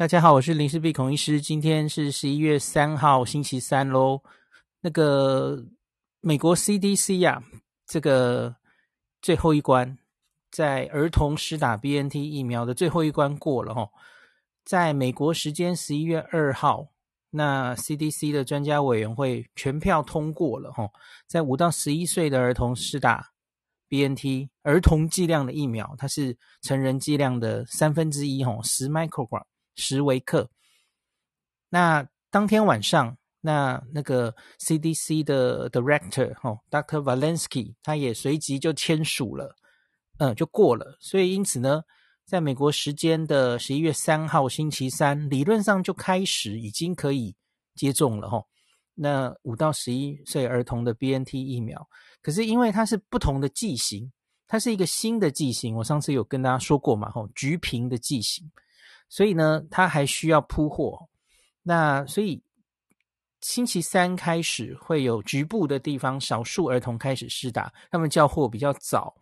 大家好，我是林氏璧孔医师。今天是十一月三号，星期三喽。那个美国 CDC 呀、这个最后一关，在儿童施打 BNT 疫苗的最后一关过了哈。在美国时间十一月二号，那 CDC 的专家委员会全票通过了哈，在五到十一岁的儿童施打 BNT 儿童剂量的疫苗，它是成人剂量的三分之一哈，十 microgram。十微克。那当天晚上，那那个 CDC 的 Director 哈，Dr. Walensky 他也随即就签署了，嗯，就过了。所以因此呢，在美国时间的十一月三号星期三，理论上就开始已经可以接种了哈。那五到十一岁儿童的 BNT 疫苗，可是因为它是不同的剂型，它是一个新的剂型，我上次有跟大家说过嘛，吼，橘瓶的剂型。所以呢，他还需要铺货。那所以星期三开始会有局部的地方，少数儿童开始施打，他们叫货比较早。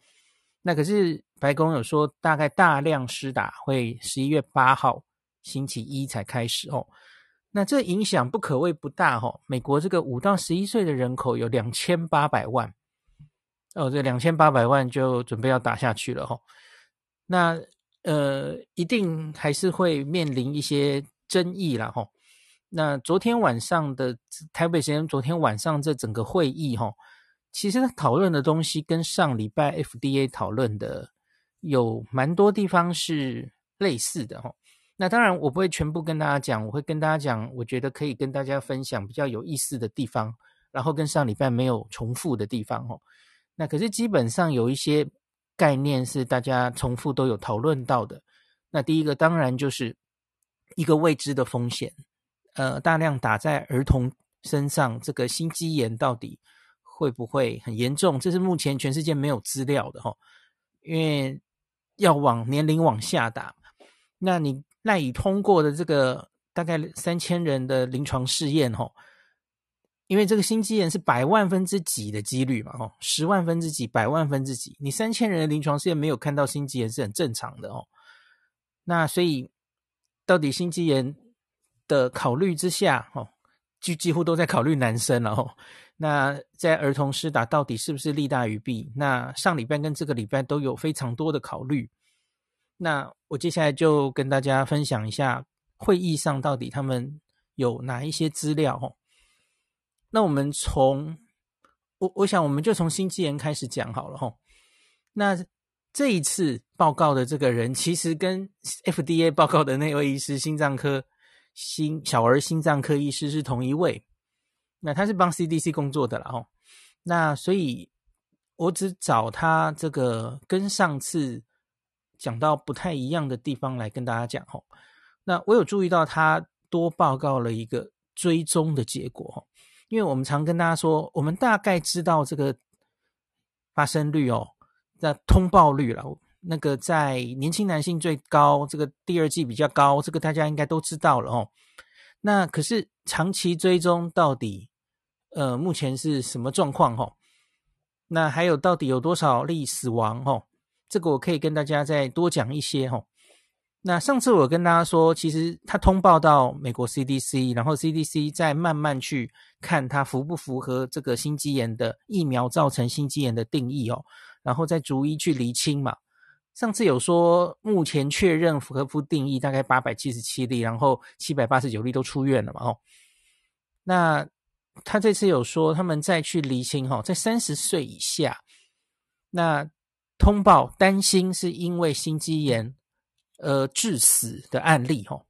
那可是白宫有说，大概大量施打会十一月八号星期一才开始哦。那这影响不可谓不大哦。美国这个五到十一岁的人口有两千八百万哦，这两千八百万就准备要打下去了哦。那。呃，一定还是会面临一些争议啦。吼。那昨天晚上的台北时间，昨天晚上这整个会议吼，其实他讨论的东西跟上礼拜 FDA 讨论的有蛮多地方是类似的吼。那当然我不会全部跟大家讲，我会跟大家讲，我觉得可以跟大家分享比较有意思的地方，然后跟上礼拜没有重复的地方吼。那可是基本上有一些。概念是大家重复都有讨论到的。那第一个当然就是一个未知的风险，呃，大量打在儿童身上，这个心肌炎到底会不会很严重？这是目前全世界没有资料的哈，因为要往年龄往下打。那你赖以通过的这个大概三千人的临床试验哈。因为这个心肌炎是百万分之几的几率嘛，哦，十万分之几，百万分之几，你三千人的临床试验没有看到心肌炎是很正常的哦。那所以到底心肌炎的考虑之下，哦，就几乎都在考虑男生了哦。那在儿童施打到底是不是利大于弊？那上礼拜跟这个礼拜都有非常多的考虑。那我接下来就跟大家分享一下会议上到底他们有哪一些资料哦。那我们从我我想我们就从心肌炎开始讲好了哈。那这一次报告的这个人，其实跟 FDA 报告的那位医师，心脏科心小儿心脏科医师是同一位。那他是帮 CDC 工作的啦哈。那所以我只找他这个跟上次讲到不太一样的地方来跟大家讲哈。那我有注意到他多报告了一个追踪的结果吼。因为我们常跟大家说，我们大概知道这个发生率哦，那通报率了，那个在年轻男性最高，这个第二季比较高，这个大家应该都知道了哦。那可是长期追踪到底，呃，目前是什么状况哦？那还有到底有多少例死亡哦？这个我可以跟大家再多讲一些哦。那上次我跟大家说，其实他通报到美国 CDC，然后 CDC 再慢慢去看他符不符合这个心肌炎的疫苗造成心肌炎的定义哦，然后再逐一去厘清嘛。上次有说目前确认符合不定义大概八百七十七例，然后七百八十九例都出院了嘛哦。那他这次有说他们再去厘清哈，在三十岁以下，那通报担心是因为心肌炎。呃，致死的案例哈，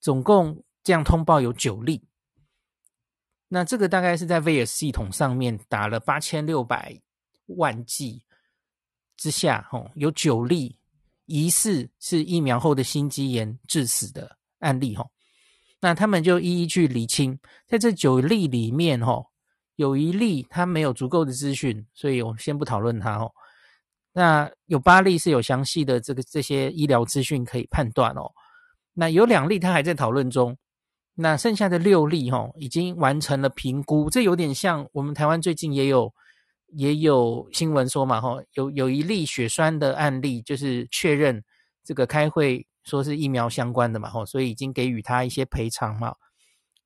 总共这样通报有九例。那这个大概是在 VAERS 系统上面打了八千六百万剂之下，哈，有九例疑似是疫苗后的心肌炎致死的案例哈。那他们就一一去厘清，在这九例里面哈，有一例他没有足够的资讯，所以我先不讨论他哦。那有八例是有详细的这个这些医疗资讯可以判断哦，那有两例他还在讨论中，那剩下的六例哈、哦、已经完成了评估，这有点像我们台湾最近也有也有新闻说嘛哈，有有一例血栓的案例就是确认这个开会说是疫苗相关的嘛，吼，所以已经给予他一些赔偿嘛，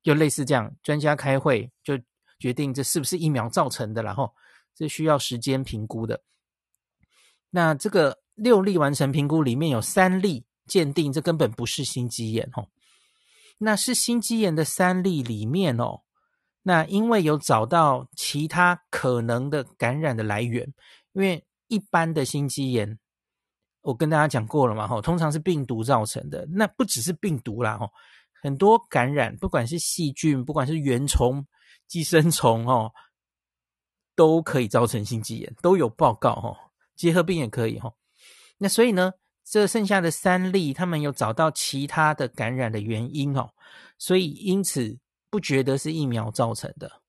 就类似这样，专家开会就决定这是不是疫苗造成的，然后这需要时间评估的。那这个六例完成评估里面有三例鉴定，这根本不是心肌炎，哦，那是心肌炎的三例里面哦。那因为有找到其他可能的感染的来源，因为一般的心肌炎，我跟大家讲过了嘛，吼，通常是病毒造成的。那不只是病毒啦，吼，很多感染，不管是细菌，不管是原虫、寄生虫，哦，都可以造成心肌炎，都有报告，吼，结核病也可以，吼。那所以呢，这剩下的三例，他们有找到其他的感染的原因，哦，所以因此。不觉得是疫苗造成的。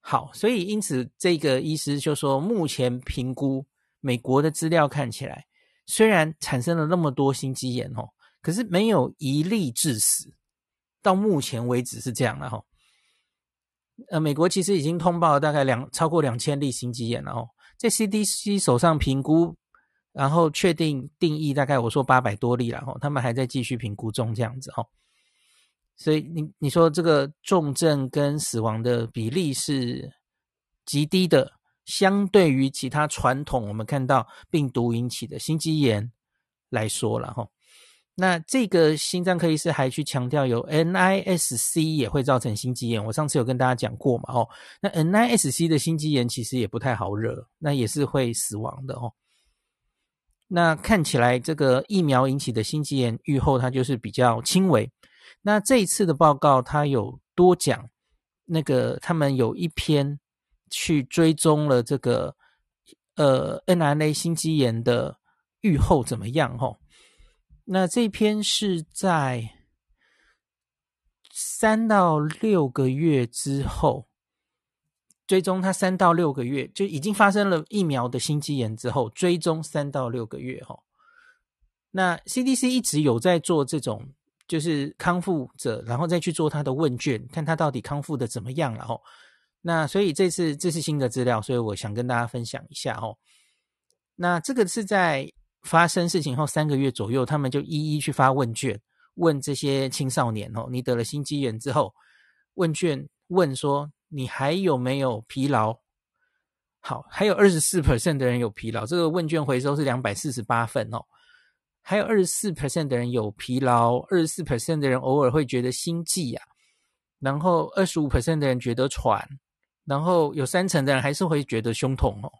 好，所以因此这个医师就说，目前评估美国的资料看起来，虽然产生了那么多心肌炎哦，可是没有一例致死。到目前为止是这样的哈。呃，美国其实已经通报了大概两超过两千例心肌炎了哦，在 CDC 手上评估，然后确定定义大概我说八百多例了哈，他们还在继续评估中这样子哈。所以你你说这个重症跟死亡的比例是极低的，相对于其他传统我们看到病毒引起的心肌炎来说了哈。那这个心脏科医师还去强调，有 NISC 也会造成心肌炎。我上次有跟大家讲过嘛，哦，那 NISC 的心肌炎其实也不太好惹，那也是会死亡的哦。那看起来这个疫苗引起的心肌炎愈后它就是比较轻微。那这一次的报告，它有多讲，那个他们有一篇去追踪了这个呃 mRNA 心肌炎的愈后怎么样？吼，那这篇是在三到六个月之后追踪，他三到六个月就已经发生了疫苗的心肌炎之后，追踪三到六个月，吼。那 CDC 一直有在做这种。就是康复者，然后再去做他的问卷，看他到底康复的怎么样了哦。那所以这次这是新的资料，所以我想跟大家分享一下哦。那这个是在发生事情后三个月左右，他们就一一去发问卷，问这些青少年哦，你得了心肌炎之后，问卷问说你还有没有疲劳？好，还有二十四 percent 的人有疲劳，这个问卷回收是两百四十八份哦。还有二十四 percent 的人有疲劳，二十四 percent 的人偶尔会觉得心悸啊，然后二十五 percent 的人觉得喘，然后有三成的人还是会觉得胸痛哦。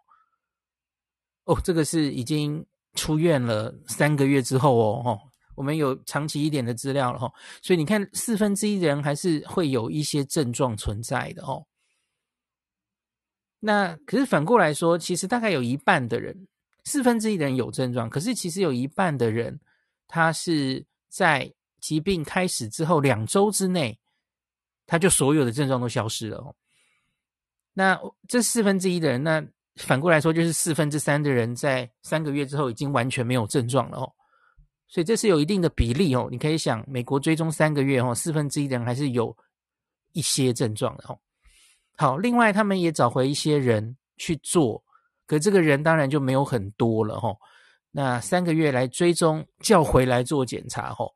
哦，这个是已经出院了三个月之后哦，哦，我们有长期一点的资料了哈，所以你看四分之一的人还是会有一些症状存在的哦。那可是反过来说，其实大概有一半的人。四分之一的人有症状，可是其实有一半的人，他是在疾病开始之后两周之内，他就所有的症状都消失了哦。那这四分之一的人，那反过来说就是四分之三的人在三个月之后已经完全没有症状了哦。所以这是有一定的比例哦。你可以想，美国追踪三个月哦，四分之一的人还是有一些症状的哦。好，另外他们也找回一些人去做。可这个人当然就没有很多了吼，那三个月来追踪叫回来做检查吼，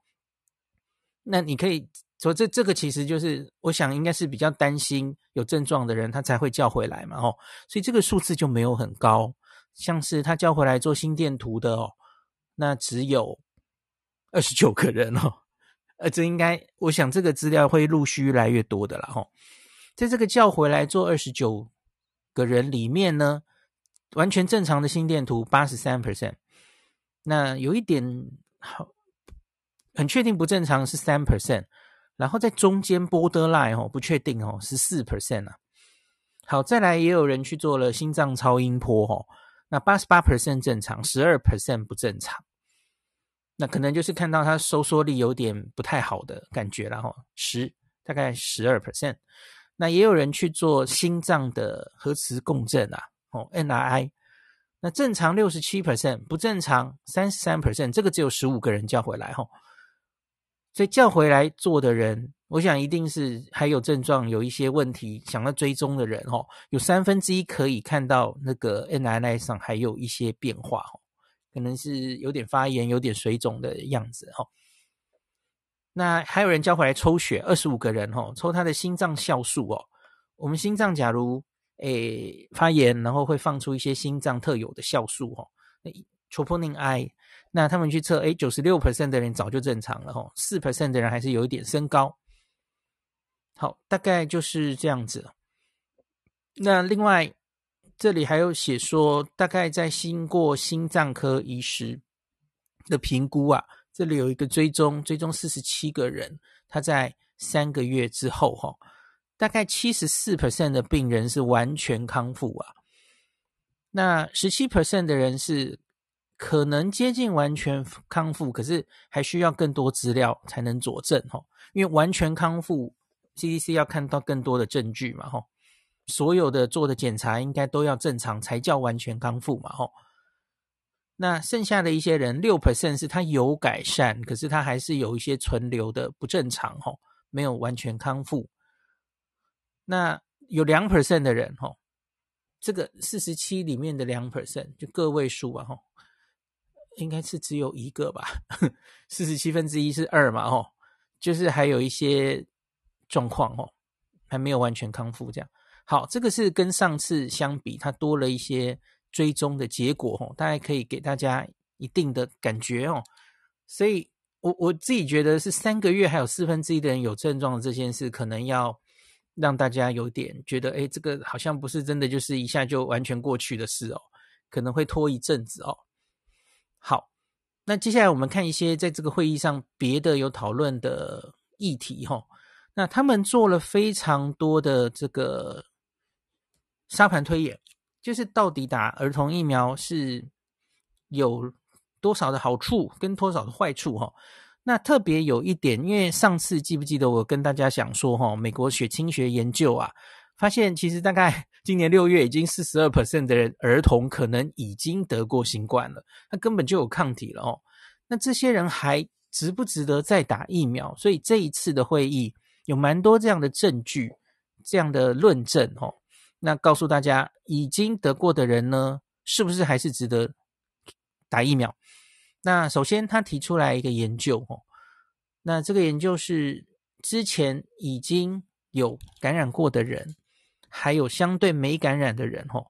那你可以所以这这个其实就是我想应该是比较担心有症状的人他才会叫回来嘛吼，所以这个数字就没有很高，像是他叫回来做心电图的哦，那只有二十九个人哦，呃这应该我想这个资料会陆续越来越多的了吼，在这个叫回来做二十九个人里面呢。完全正常的心电图八十三 percent，那有一点好，很确定不正常是三 percent，然后在中间 borderline 哦，不确定哦，十四 percent 啊。好，再来也有人去做了心脏超音波哦，那八十八 percent 正常，十二 percent 不正常，那可能就是看到它收缩力有点不太好的感觉了哈，十大概十二 percent，那也有人去做心脏的核磁共振啊。哦 N R I，那正常六十七 percent，不正常三十三 percent，这个只有十五个人叫回来哈，所以叫回来做的人，我想一定是还有症状，有一些问题想要追踪的人哦，有三分之一可以看到那个 N I I 上还有一些变化哦，可能是有点发炎、有点水肿的样子哈。那还有人叫回来抽血，二十五个人哦，抽他的心脏酵素哦。我们心脏假如诶发炎，然后会放出一些心脏特有的酵素哦，那 troponin I。那他们去测，诶九十六 percent 的人早就正常了哦，四 percent 的人还是有一点升高。好，大概就是这样子。那另外这里还有写说，大概在经过心脏科医师的评估啊，这里有一个追踪，追踪四十七个人，他在三个月之后哈，大概七十四 percent 的病人是完全康复啊，那十七 percent 的人是。可能接近完全康复，可是还需要更多资料才能佐证哈。因为完全康复，CDC 要看到更多的证据嘛哈。所有的做的检查应该都要正常才叫完全康复嘛哈。那剩下的一些人，六 percent 是他有改善，可是他还是有一些存留的不正常哈，没有完全康复。那有两 percent 的人哈，这个四十七里面的两 percent 就个位数啊哈。应该是只有一个吧，四十七分之一是二嘛，哦，就是还有一些状况哦，还没有完全康复这样。好，这个是跟上次相比，它多了一些追踪的结果哦，大概可以给大家一定的感觉哦。所以我我自己觉得是三个月还有四分之一的人有症状的这件事，可能要让大家有点觉得，诶，这个好像不是真的，就是一下就完全过去的事哦，可能会拖一阵子哦。好，那接下来我们看一些在这个会议上别的有讨论的议题哈。那他们做了非常多的这个沙盘推演，就是到底打儿童疫苗是有多少的好处跟多少的坏处哈。那特别有一点，因为上次记不记得我跟大家讲说哈，美国血清学研究啊。发现其实大概 今年六月已经四十二 percent 的人儿童可能已经得过新冠了，他根本就有抗体了哦。那这些人还值不值得再打疫苗？所以这一次的会议有蛮多这样的证据、这样的论证哦。那告诉大家，已经得过的人呢，是不是还是值得打疫苗？那首先他提出来一个研究哦，那这个研究是之前已经有感染过的人。还有相对没感染的人，吼，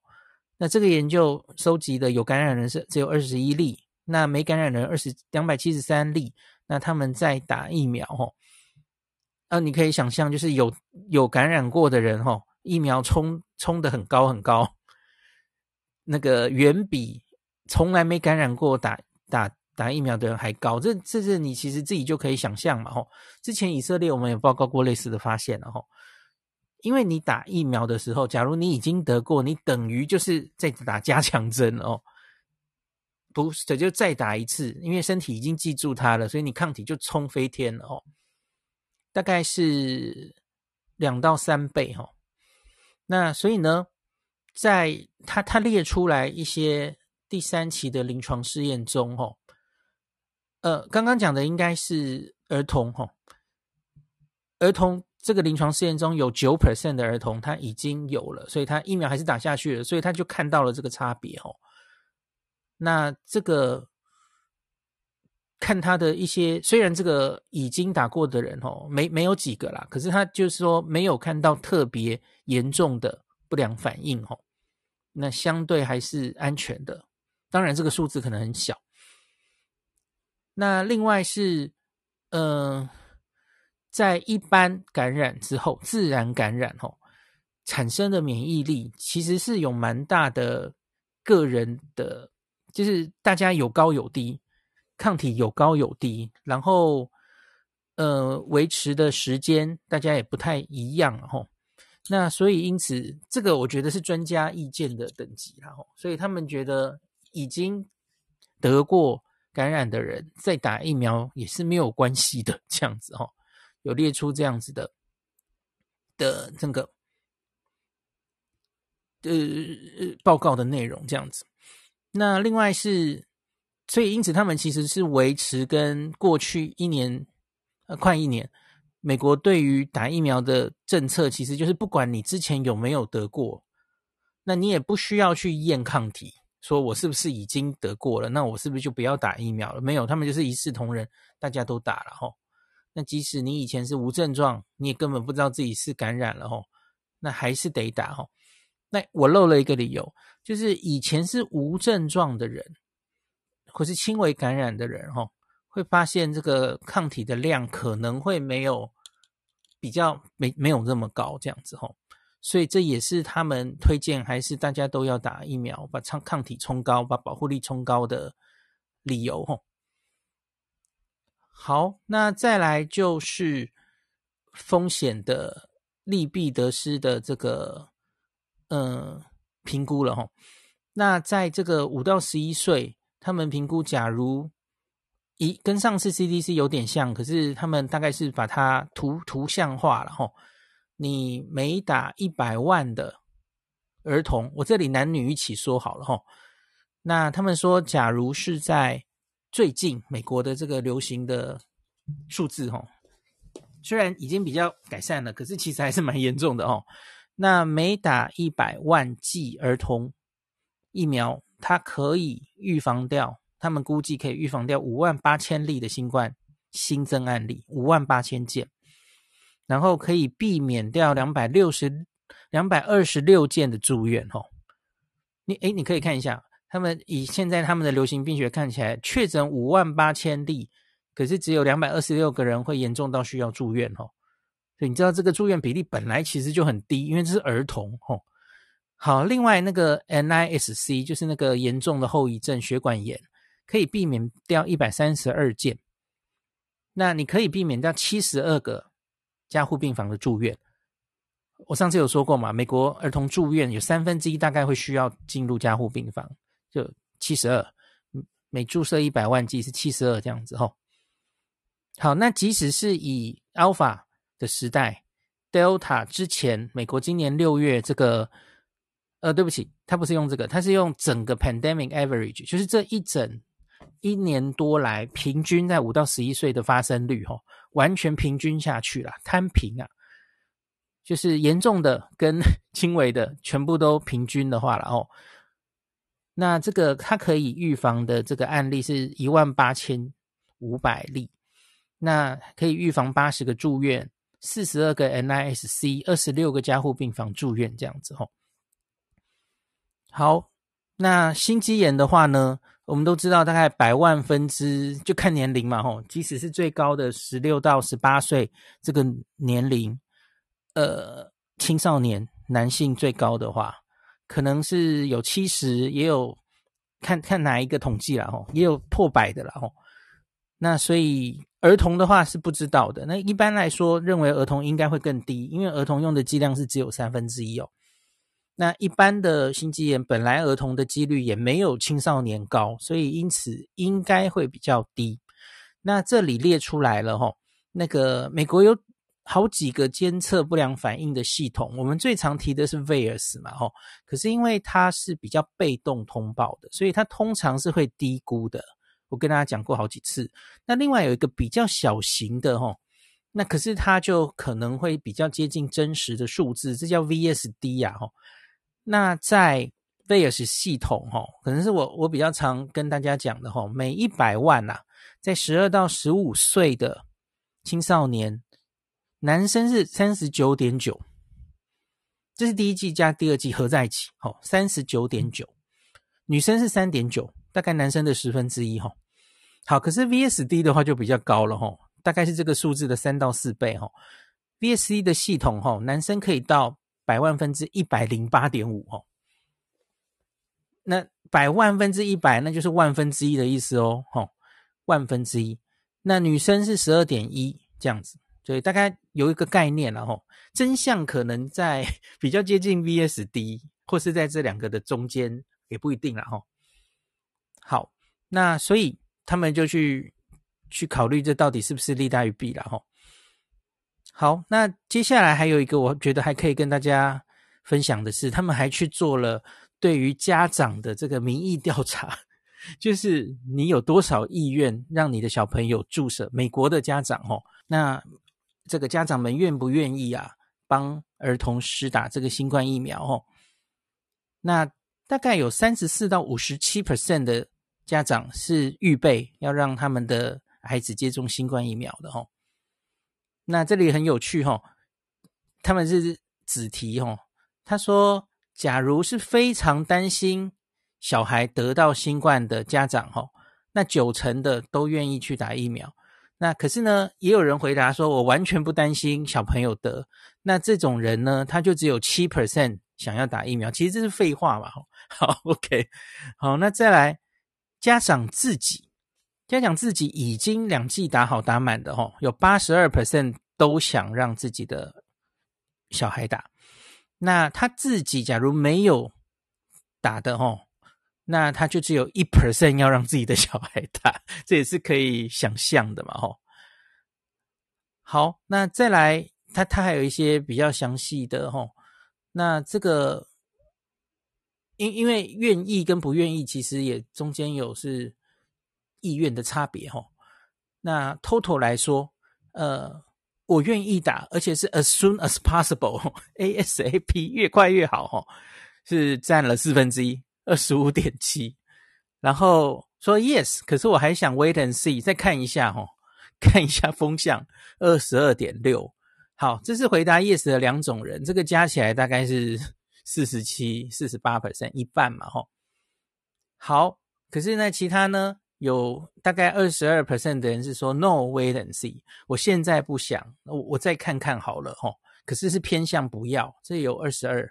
那这个研究收集的有感染人是只有二十一例，那没感染人二十两百七十三例，那他们在打疫苗，吼，啊，你可以想象，就是有有感染过的人，吼，疫苗冲冲得很高很高，那个远比从来没感染过打打打疫苗的人还高，这这是你其实自己就可以想象嘛，吼，之前以色列我们有报告过类似的发现了，吼。因为你打疫苗的时候，假如你已经得过，你等于就是在打加强针哦，不是，就再打一次，因为身体已经记住它了，所以你抗体就冲飞天了哦，大概是两到三倍哈、哦。那所以呢，在他他列出来一些第三期的临床试验中，哦，呃，刚刚讲的应该是儿童哈，儿童。这个临床试验中有九 percent 的儿童他已经有了，所以他疫苗还是打下去了，所以他就看到了这个差别哦。那这个看他的一些，虽然这个已经打过的人哦，没没有几个啦，可是他就是说没有看到特别严重的不良反应哦。那相对还是安全的，当然这个数字可能很小。那另外是，嗯、在一般感染之后，自然感染后产生的免疫力，其实是有蛮大的个人的，就是大家有高有低，抗体有高有低，然后呃维持的时间大家也不太一样吼。那所以因此，这个我觉得是专家意见的等级啦吼，所以他们觉得已经得过感染的人再打疫苗也是没有关系的，这样子吼。有列出这样子的的这个呃报告的内容，这样子。那另外是，所以因此他们其实是维持跟过去一年呃快一年，美国对于打疫苗的政策，其实就是不管你之前有没有得过，那你也不需要去验抗体，说我是不是已经得过了，那我是不是就不要打疫苗了？没有，他们就是一视同仁，大家都打了齁。那即使你以前是无症状，你也根本不知道自己是感染了吼，那还是得打吼。那我漏了一个理由，就是以前是无症状的人，或是轻微感染的人吼，会发现这个抗体的量可能会没有比较没没有那么高这样子吼。所以这也是他们推荐，还是大家都要打疫苗，把抗抗体冲高，把保护力冲高的理由吼。好，那再来就是风险的利弊得失的这个呃评估了哈。那在这个五到十一岁，他们评估，假如一跟上次 CDC 有点像，可是他们大概是把它图图像化了哈。你每打一百万的儿童，我这里男女一起说好了哈。那他们说，假如是在最近美国的这个流行的数字哈，虽然已经比较改善了，可是其实还是蛮严重的哦。那每打一百万剂儿童疫苗，它可以预防掉，他们估计可以预防掉五万八千例的新冠新增案例，五万八千件。然后可以避免掉两百六十两百二十六件的住院哦。你诶，你可以看一下，他们以现在他们的流行病学看起来，确诊五万八千例，可是只有两百二十六个人会严重到需要住院哦。所以你知道这个住院比例本来其实就很低，因为这是儿童哦。好，另外那个 NISC 就是那个严重的后遗症血管炎，可以避免掉一百三十二件。那你可以避免掉七十二个。加护病房的住院，我上次有说过嘛，美国儿童住院有三分之一大概会需要进入加护病房，就七十二，每注射一百万剂是七十二这样子吼。好，那即使是以 Alpha 的时代，Delta 之前，美国今年六月这个，呃，对不起，他不是用这个，他是用整个 Pandemic Average，就是这一整一年多来平均在五到十一岁的发生率吼。完全平均下去了，摊平啊，就是严重的跟 轻微的全部都平均的话了哦。那这个它可以预防的这个案例是一万八千五百例，那可以预防八十个住院，四十二个 NISC，二十六个加护病房住院这样子哦。好，那心肌炎的话呢？我们都知道，大概百万分之就看年龄嘛，吼，即使是最高的十六到十八岁这个年龄，呃，青少年男性最高的话，可能是有七十，也有看看哪一个统计啦，吼，也有破百的啦，吼。那所以儿童的话是不知道的。那一般来说，认为儿童应该会更低，因为儿童用的剂量是只有三分之一哦。那一般的心肌炎，本来儿童的几率也没有青少年高，所以因此应该会比较低。那这里列出来了齁，那个美国有好几个监测不良反应的系统，我们最常提的是 VAERS 嘛齁，可是因为它是比较被动通报的，所以它通常是会低估的。我跟大家讲过好几次。那另外有一个比较小型的齁，那可是它就可能会比较接近真实的数字，这叫 VSD 呀齁。那在 VAERS 系统哈，可能是我我比较常跟大家讲的哈，每一百万呐，在十二到十五岁的青少年，男生是三十九点九，这是第一季加第二季合在一起，哈，三十九点九，女生是三点九，大概男生的十分之一哈。好，可是 VSD 的话就比较高了哈，大概是这个数字的三到四倍哈。VSD 的系统哈，男生可以到。百万分之一百零八点五哦，那百万分之一百，那就是万分之一的意思哦，吼，万分之一。那女生是十二点一这样子，所以大概有一个概念了吼。真相可能在 比较接近 VSD，或是在这两个的中间，也不一定了吼。好，那所以他们就去去考虑这到底是不是利大于弊了吼。好，那接下来还有一个，我觉得还可以跟大家分享的是，他们还去做了对于家长的这个民意调查，就是你有多少意愿让你的小朋友注射？美国的家长哦，那这个家长们愿不愿意啊，帮儿童施打这个新冠疫苗？哦，那大概有三十四到五十七 percent 的家长是预备要让他们的孩子接种新冠疫苗的，哦。那这里很有趣哦，他们是子题哦，他说，假如是非常担心小孩得到新冠的家长哦，那九成的都愿意去打疫苗。那可是呢，也有人回答说，我完全不担心小朋友得。那这种人呢，他就只有七 percent 想要打疫苗。其实这是废话嘛。好，OK，好，那再来，家长自己，家长自己已经两剂打好打满的哈，有八十二 percent 都想让自己的小孩打。那他自己假如没有打的哈。那他就只有一 percent 要让自己的小孩打，这也是可以想象的嘛，吼。好，那再来，他他还有一些比较详细的，吼。那这个，因因为愿意跟不愿意，其实也中间有是意愿的差别，吼。那 total 来说，呃，我愿意打，而且是 as soon as possible，ASAP 越快越好，吼，是占了四分之一。二十五点七，然后说 yes，可是我还想 wait and see，再看一下哦，看一下风向，二十二点六。好，这是回答 yes 的两种人，这个加起来大概是四十七、四十八 percent，一半嘛，吼。好，可是呢，其他呢，有大概二十二 percent 的人是说 no，wait and see，我现在不想，我我再看看好了，吼。可是是偏向不要，这有二十二。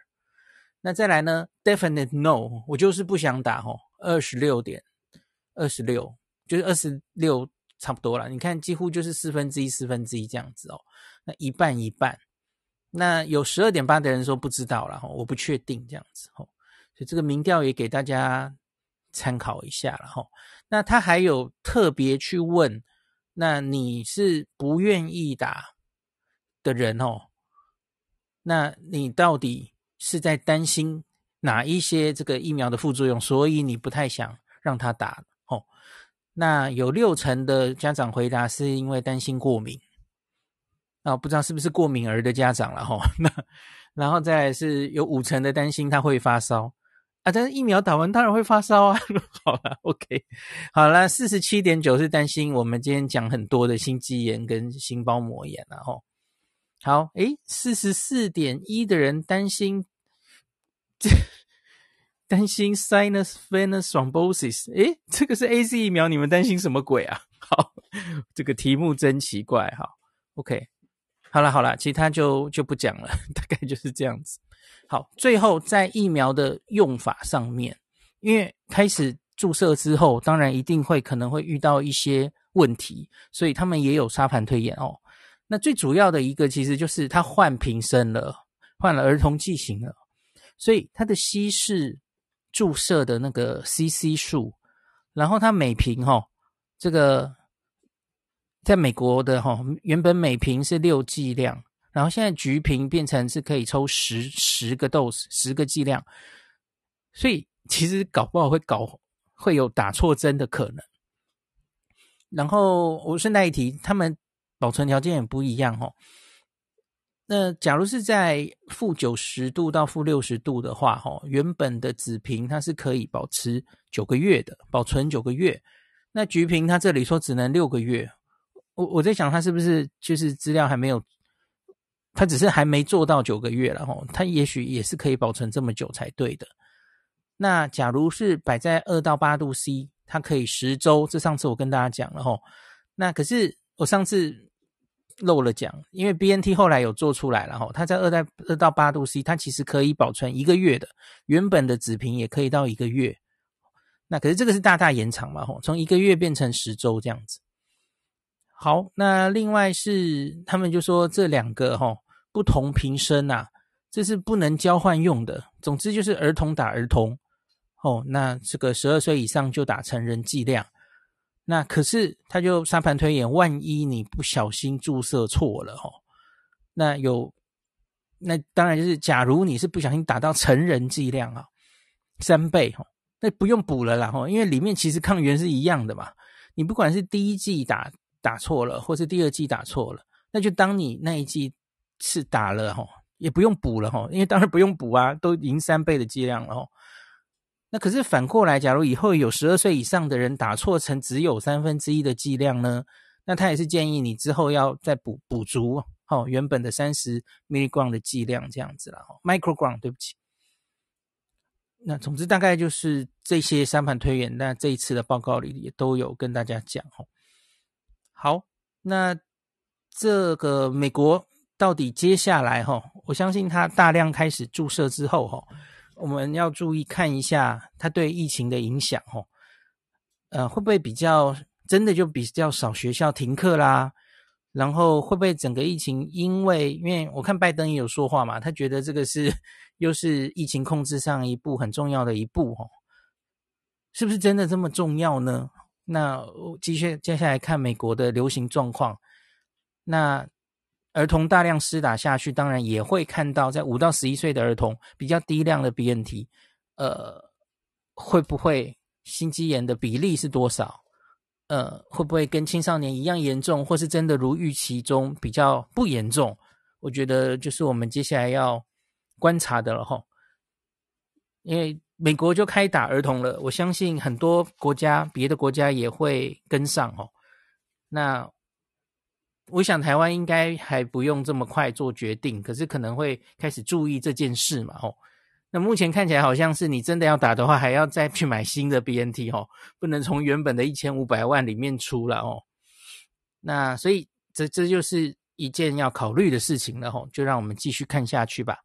那再来呢？Definite no，我就是不想打吼，二十六点二十六，就是二十六差不多了。你看，几乎就是四分之一四分之一这样子哦。那一半一半，那有十二点八的人说不知道了吼，我不确定这样子吼。所以这个民调也给大家参考一下了吼。那他还有特别去问，那你是不愿意打的人哦？那你到底？是在担心哪一些这个疫苗的副作用，所以你不太想让他打哦。那有六成的家长回答是因为担心过敏，啊，不知道是不是过敏儿的家长了哈。那然后再是有五成的担心他会发烧啊，但是疫苗打完当然会发烧啊。好了，OK，好了，四十七点九是担心我们今天讲很多的心肌炎跟心包膜炎了哈。好，诶，四十四点一的人担心。这 担心 sinus venous thrombosis，诶，这个是 AZ 疫苗，你们担心什么鬼啊？好，这个题目真奇怪。哈，OK，好了好了，其他就就不讲了，大概就是这样子。好，最后在疫苗的用法上面，因为开始注射之后，当然一定会可能会遇到一些问题，所以他们也有沙盘推演哦。那最主要的一个其实就是他换瓶身了，换了儿童剂型了。所以它的稀释注射的那个 CC 数，然后它每瓶哈，这个在美国的哈，原本每瓶是六剂量，然后现在橘瓶变成是可以抽十十个 dose 十个剂量，所以其实搞不好会搞会有打错针的可能。然后我顺带一提，他们保存条件也不一样哈。那假如是在负九十度到负六十度的话，哈，原本的紫瓶它是可以保持九个月的，保存九个月。那橘瓶它这里说只能六个月，我我在想它是不是就是资料还没有，它只是还没做到九个月了，哈，它也许也是可以保存这么久才对的。那假如是摆在二到八度 C，它可以十周，这上次我跟大家讲了，哈。那可是我上次。漏了讲，因为 BNT 后来有做出来了哈，它在二到二到八度 C，它其实可以保存一个月的，原本的纸瓶也可以到一个月。那可是这个是大大延长嘛，吼，从一个月变成十周这样子。好，那另外是他们就说这两个哈不同瓶身呐，这是不能交换用的。总之就是儿童打儿童，哦，那这个十二岁以上就打成人剂量。那可是他就沙盘推演，万一你不小心注射错了哦，那有那当然就是，假如你是不小心打到成人剂量啊，三倍哦，那不用补了啦齁，因为里面其实抗原是一样的嘛。你不管是第一剂打打错了，或是第二剂打错了，那就当你那一剂是打了齁，也不用补了齁，因为当然不用补啊，都已经三倍的剂量了齁。那可是反过来，假如以后有十二岁以上的人打错成只有三分之一的剂量呢？那他也是建议你之后要再补补足哦，原本的三十 milligram 的剂量这样子啦，microgram 对不起。那总之大概就是这些三盘推演，那这一次的报告里也都有跟大家讲哦。好，那这个美国到底接下来哈，我相信他大量开始注射之后哈，我们要注意看一下它对疫情的影响哈，呃，会不会比较？真的就比较少学校停课啦，然后会不会整个疫情？因为因为我看拜登也有说话嘛，他觉得这个是 又是疫情控制上一步很重要的一步哦，是不是真的这么重要呢？那继续接下来看美国的流行状况，那儿童大量施打下去，当然也会看到在五到十一岁的儿童比较低量的 BNT，呃，会不会心肌炎的比例是多少？呃，会不会跟青少年一样严重，或是真的如预期中比较不严重？我觉得就是我们接下来要观察的了哈。因为美国就开打儿童了，我相信很多国家、别的国家也会跟上哦。那我想台湾应该还不用这么快做决定，可是可能会开始注意这件事嘛，吼。那目前看起来好像是你真的要打的话，还要再去买新的 BNT 哦，不能从原本的一千五百万里面出了哦。那所以这这就是一件要考虑的事情了吼，就让我们继续看下去吧。